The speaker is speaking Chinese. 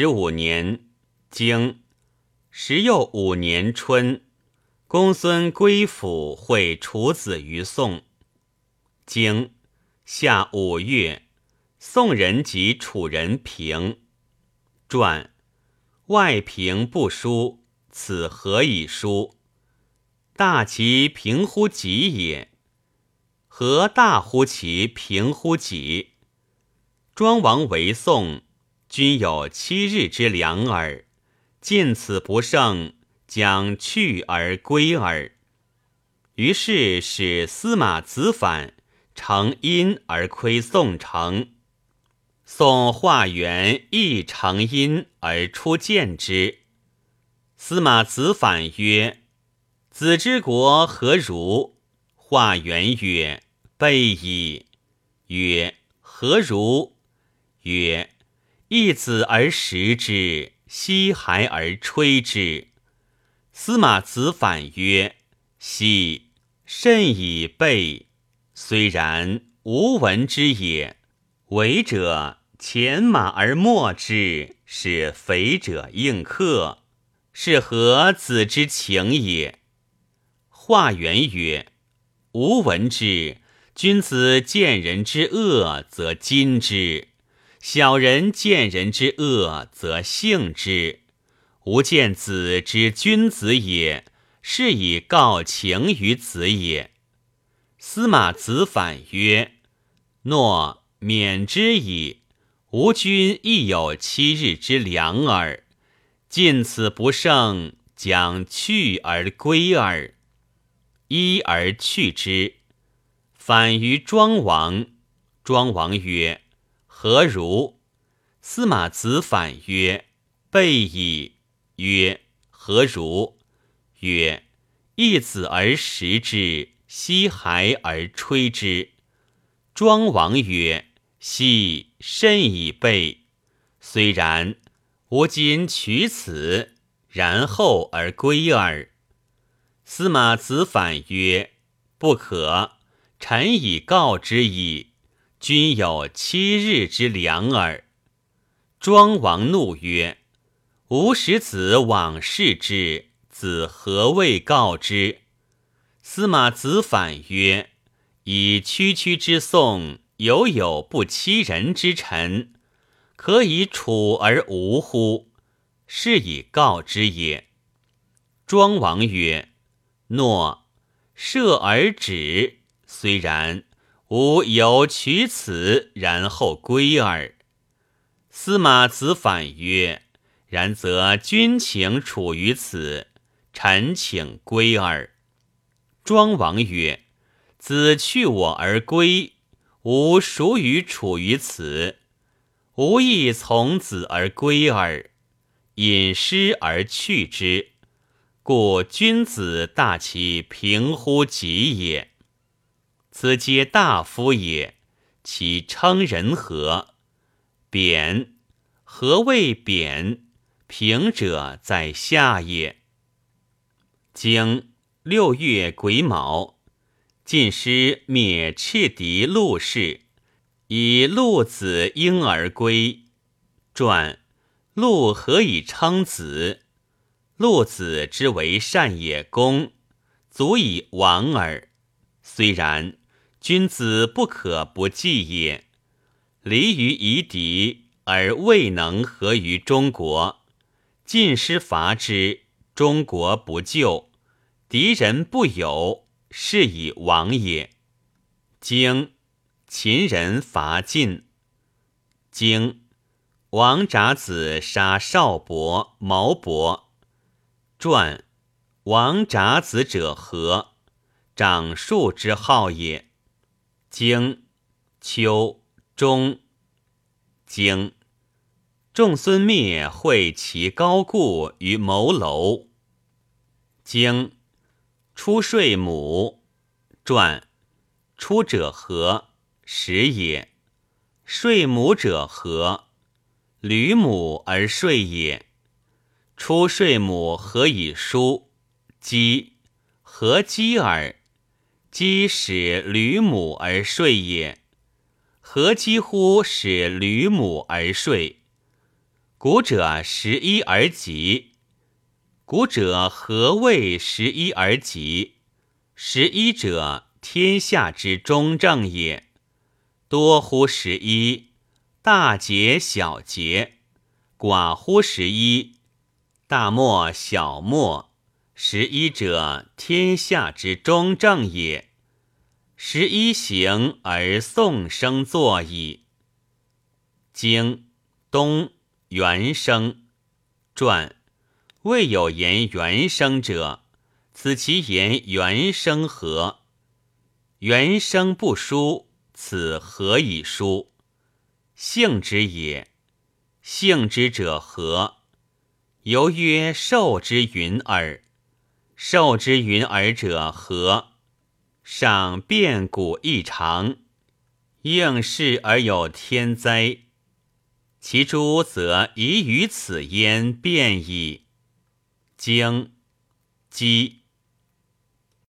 十五年，经时又五年春，公孙归府会楚子于宋。经夏五月，宋人及楚人平。传外平不书，此何以书？大其平乎己也。何大乎其平乎己？庄王为宋，均有七日之良耳。尽此不胜，将去而归耳。于是使司马子反。成阴而窥宋城，宋化元亦成阴而出见之。司马子反曰：“子之国何如？”化元曰：“备矣。”曰：“何如？”曰：“一子而食之，西孩而吹之。”司马子反曰：“昔甚以备。”虽然无闻之也，为者前马而没之，是肥者应客，是何子之情也？化元曰：吾闻之，君子见人之恶则矜之，小人见人之恶则幸之。吾见子之君子也，是以告情于子也。司马子反曰：“诺，免之矣。吾君亦有七日之良耳。尽此不胜，将去而归耳。一而去之。反于庄王。庄王曰：‘何如？’司马子反曰：‘备矣。’曰：‘何如？’曰：‘一子而食之。’西孩而吹之。庄王曰：“奚甚以备？虽然，吾今取此，然后而归耳。”司马子反曰：“不可。臣已告之矣。君有七日之良耳。”庄王怒曰：“吾使子往视之，子何未告之？”司马子反曰：“以区区之宋，犹有不欺人之臣，可以处而无乎？是以告之也。”庄王曰：“诺，赦而止。虽然，吾有取此，然后归耳。”司马子反曰：“然则君请处于此，臣请归耳。”庄王曰：“子去我而归，吾孰与处于此？吾亦从子而归耳。引师而去之，故君子大其平乎己也。此皆大夫也，其称人何？贬，何谓贬？平者在下也。经。”六月癸卯，晋师灭赤狄陆氏，以陆子婴而归。传陆何以称子？陆子之为善也，公足以亡耳。虽然，君子不可不计也。离于夷狄，而未能合于中国。晋师伐之，中国不救。敌人不有，是以亡也。经秦人伐晋。经王札子杀少伯、毛伯。传王札子者何？长树之号也。经秋中。经仲孙灭会其高固于谋楼。经。出税母，传出者何？时也。税母者何？吕母而税也。出税母何以书？鸡何鸡耳？姬使吕母而睡也。何几乎使吕母而睡？古者十一而吉。古者何谓十一而吉？十一者，天下之中正也。多乎十一，大节小节；寡乎十一，大末小末。十一者，天下之中正也。十一行而宋生作矣。经东原生传。未有言原生者，此其言原生何？原生不书，此何以书？性之也。性之者何？犹曰受之云耳。受之云尔者何？上变古异常，应世而有天灾，其诸则宜于此焉变矣。经，鸡。